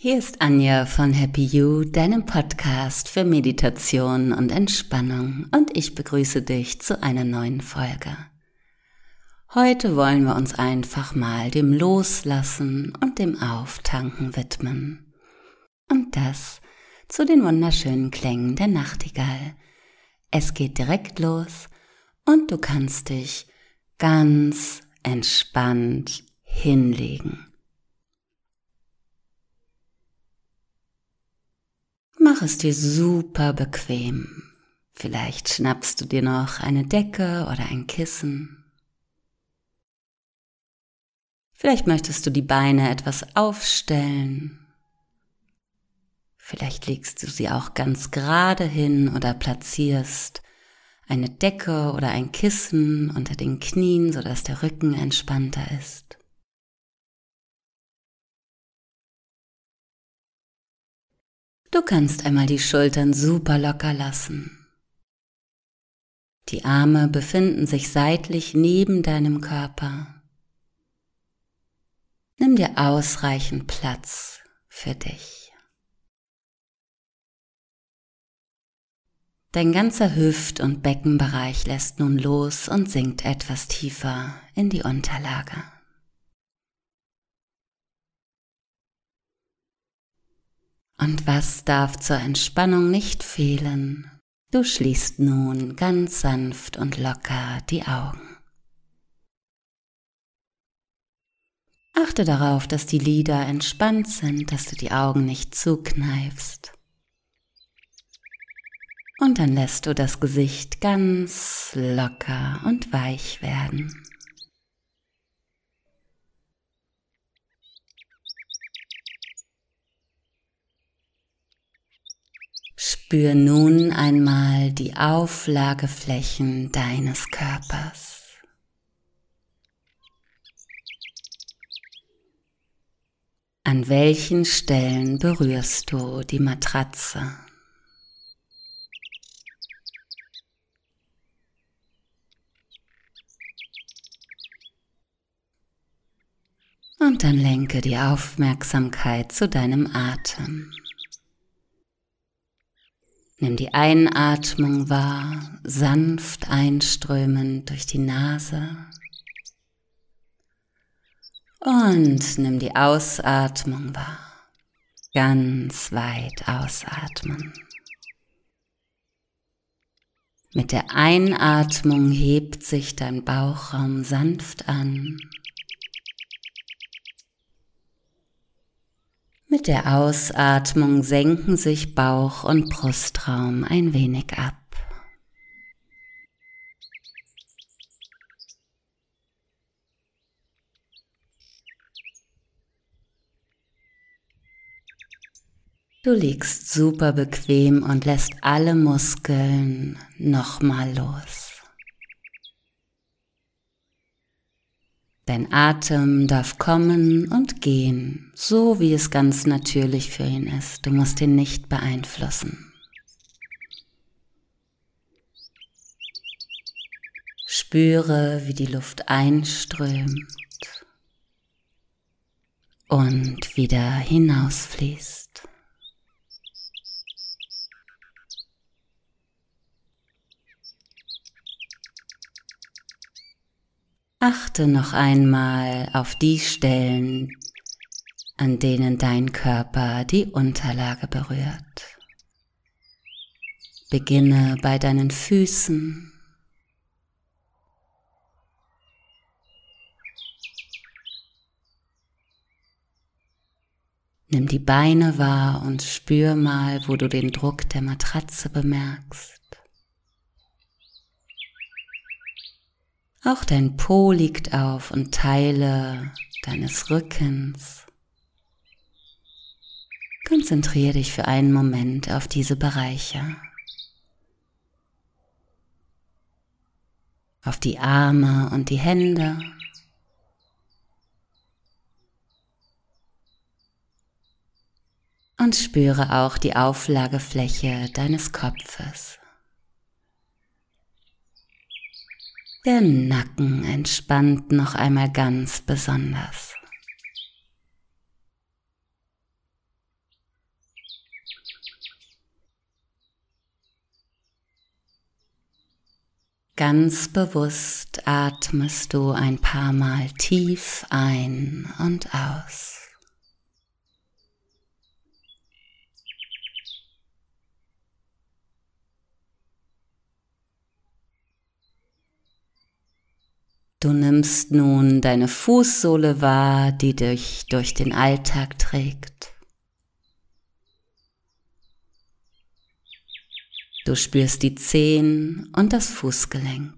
Hier ist Anja von Happy You, deinem Podcast für Meditation und Entspannung und ich begrüße dich zu einer neuen Folge. Heute wollen wir uns einfach mal dem Loslassen und dem Auftanken widmen. Und das zu den wunderschönen Klängen der Nachtigall. Es geht direkt los und du kannst dich ganz entspannt hinlegen. Mach es dir super bequem. Vielleicht schnappst du dir noch eine Decke oder ein Kissen. Vielleicht möchtest du die Beine etwas aufstellen. Vielleicht legst du sie auch ganz gerade hin oder platzierst eine Decke oder ein Kissen unter den Knien, sodass der Rücken entspannter ist. Du kannst einmal die Schultern super locker lassen. Die Arme befinden sich seitlich neben deinem Körper. Nimm dir ausreichend Platz für dich. Dein ganzer Hüft- und Beckenbereich lässt nun los und sinkt etwas tiefer in die Unterlage. Und was darf zur Entspannung nicht fehlen? Du schließt nun ganz sanft und locker die Augen. Achte darauf, dass die Lider entspannt sind, dass du die Augen nicht zukneifst. Und dann lässt du das Gesicht ganz locker und weich werden. Spür nun einmal die Auflageflächen deines Körpers. An welchen Stellen berührst du die Matratze? Und dann lenke die Aufmerksamkeit zu deinem Atem. Nimm die Einatmung wahr, sanft einströmend durch die Nase. Und nimm die Ausatmung wahr, ganz weit ausatmen. Mit der Einatmung hebt sich dein Bauchraum sanft an Mit der Ausatmung senken sich Bauch und Brustraum ein wenig ab. Du liegst super bequem und lässt alle Muskeln nochmal los. Dein Atem darf kommen und gehen, so wie es ganz natürlich für ihn ist. Du musst ihn nicht beeinflussen. Spüre, wie die Luft einströmt und wieder hinausfließt. Achte noch einmal auf die Stellen, an denen dein Körper die Unterlage berührt. Beginne bei deinen Füßen. Nimm die Beine wahr und spür mal, wo du den Druck der Matratze bemerkst. Auch dein Po liegt auf und Teile deines Rückens. Konzentriere dich für einen Moment auf diese Bereiche. Auf die Arme und die Hände. Und spüre auch die Auflagefläche deines Kopfes. Der Nacken entspannt noch einmal ganz besonders. Ganz bewusst atmest du ein paar Mal tief ein und aus. Du nimmst nun deine Fußsohle wahr, die dich durch den Alltag trägt. Du spürst die Zehen und das Fußgelenk.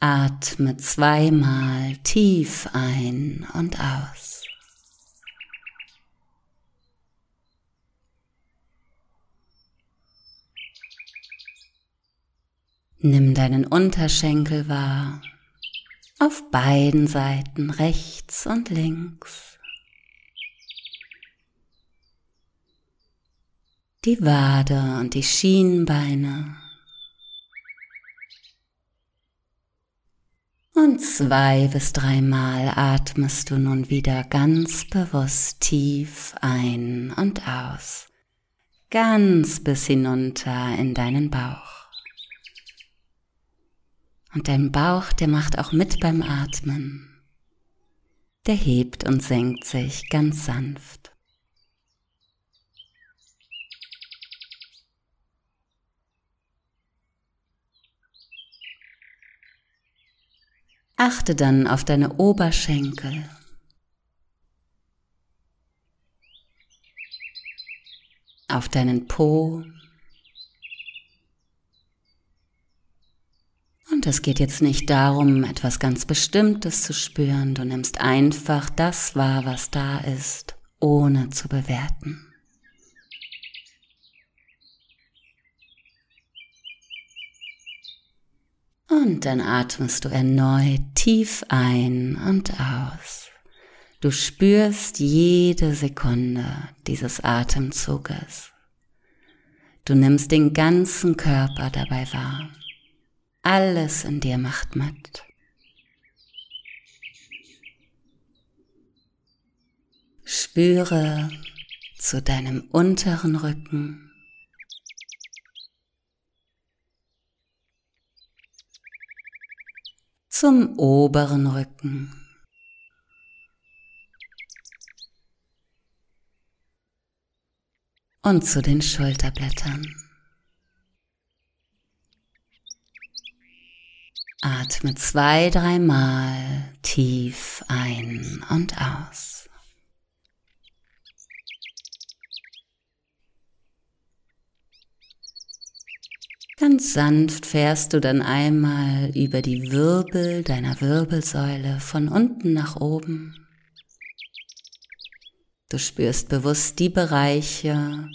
Atme zweimal tief ein und aus. Nimm deinen Unterschenkel wahr, auf beiden Seiten rechts und links. Die Wade und die Schienbeine. Und zwei bis dreimal atmest du nun wieder ganz bewusst tief ein und aus, ganz bis hinunter in deinen Bauch. Und dein Bauch, der macht auch mit beim Atmen. Der hebt und senkt sich ganz sanft. Achte dann auf deine Oberschenkel. Auf deinen Po, Und es geht jetzt nicht darum, etwas ganz Bestimmtes zu spüren. Du nimmst einfach das wahr, was da ist, ohne zu bewerten. Und dann atmest du erneut tief ein und aus. Du spürst jede Sekunde dieses Atemzuges. Du nimmst den ganzen Körper dabei wahr. Alles in dir macht mit. Spüre zu deinem unteren Rücken. Zum oberen Rücken. Und zu den Schulterblättern. Atme zwei, dreimal tief ein und aus. Ganz sanft fährst du dann einmal über die Wirbel deiner Wirbelsäule von unten nach oben. Du spürst bewusst die Bereiche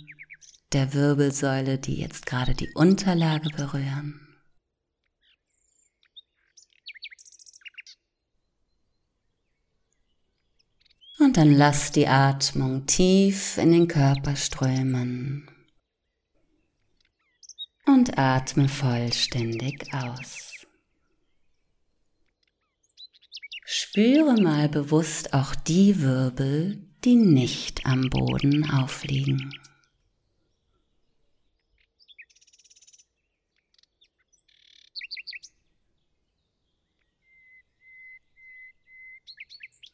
der Wirbelsäule, die jetzt gerade die Unterlage berühren. Und dann lass die Atmung tief in den Körper strömen. Und atme vollständig aus. Spüre mal bewusst auch die Wirbel, die nicht am Boden aufliegen.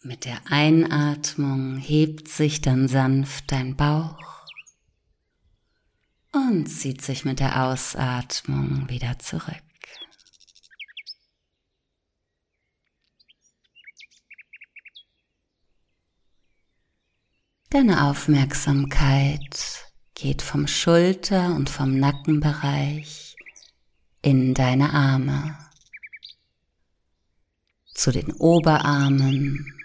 Mit der Einatmung hebt sich dann sanft dein Bauch und zieht sich mit der Ausatmung wieder zurück. Deine Aufmerksamkeit geht vom Schulter- und vom Nackenbereich in deine Arme, zu den Oberarmen,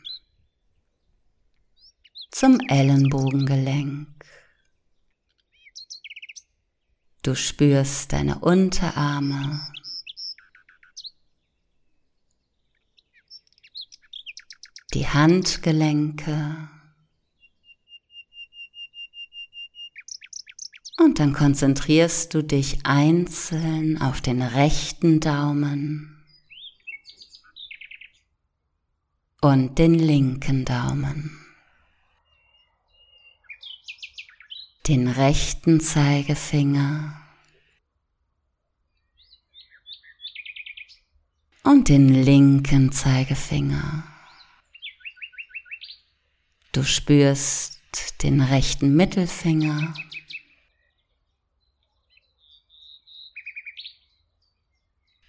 zum Ellenbogengelenk. Du spürst deine Unterarme. Die Handgelenke. Und dann konzentrierst du dich einzeln auf den rechten Daumen und den linken Daumen. Den rechten Zeigefinger und den linken Zeigefinger. Du spürst den rechten Mittelfinger.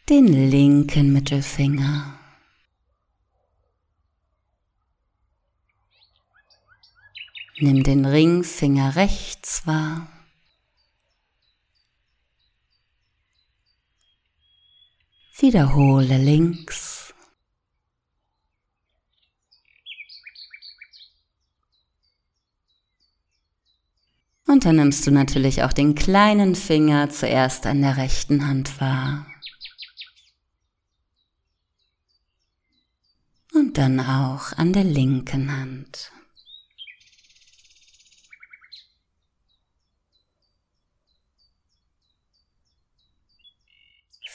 Den linken Mittelfinger. Nimm den Ringfinger rechts wahr. Wiederhole links. Und dann nimmst du natürlich auch den kleinen Finger zuerst an der rechten Hand wahr. Und dann auch an der linken Hand.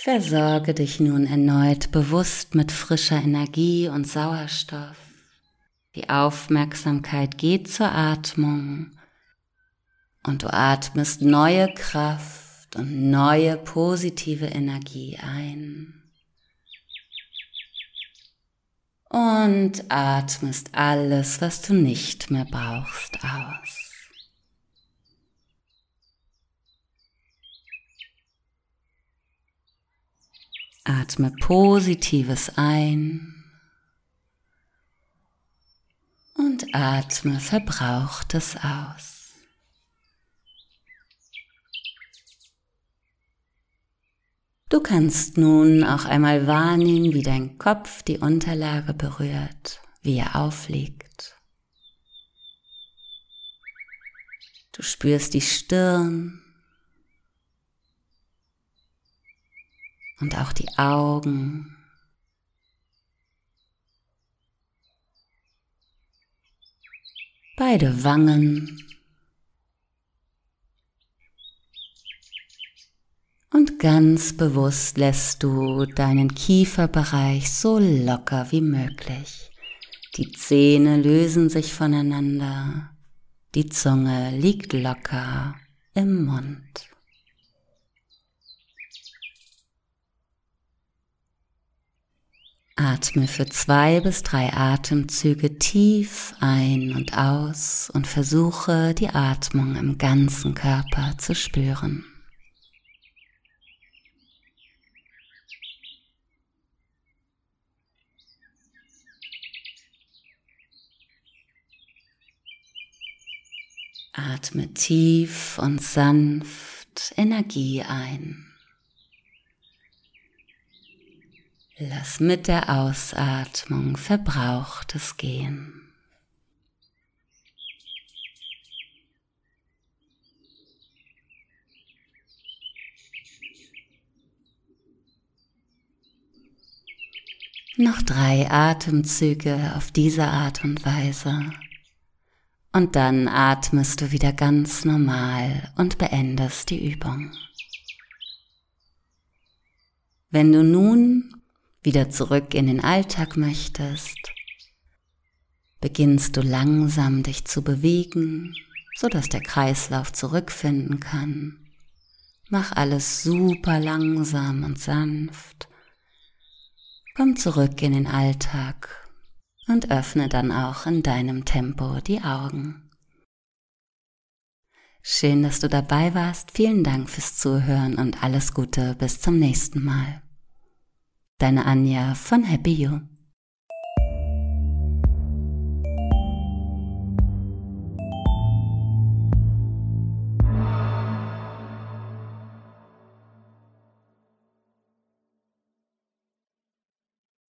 Versorge dich nun erneut bewusst mit frischer Energie und Sauerstoff. Die Aufmerksamkeit geht zur Atmung und du atmest neue Kraft und neue positive Energie ein. Und atmest alles, was du nicht mehr brauchst, aus. Atme Positives ein und atme Verbrauchtes aus. Du kannst nun auch einmal wahrnehmen, wie dein Kopf die Unterlage berührt, wie er aufliegt. Du spürst die Stirn und auch die Augen. Beide Wangen Und ganz bewusst lässt du deinen Kieferbereich so locker wie möglich. Die Zähne lösen sich voneinander. Die Zunge liegt locker im Mund. Atme für zwei bis drei Atemzüge tief ein und aus und versuche die Atmung im ganzen Körper zu spüren. Atme tief und sanft Energie ein. Lass mit der Ausatmung Verbrauchtes gehen. Noch drei Atemzüge auf diese Art und Weise. Und dann atmest du wieder ganz normal und beendest die Übung. Wenn du nun wieder zurück in den Alltag möchtest, beginnst du langsam dich zu bewegen, so dass der Kreislauf zurückfinden kann. Mach alles super langsam und sanft. Komm zurück in den Alltag und öffne dann auch in deinem Tempo die Augen. Schön, dass du dabei warst. Vielen Dank fürs Zuhören und alles Gute bis zum nächsten Mal. Deine Anja von Happy You.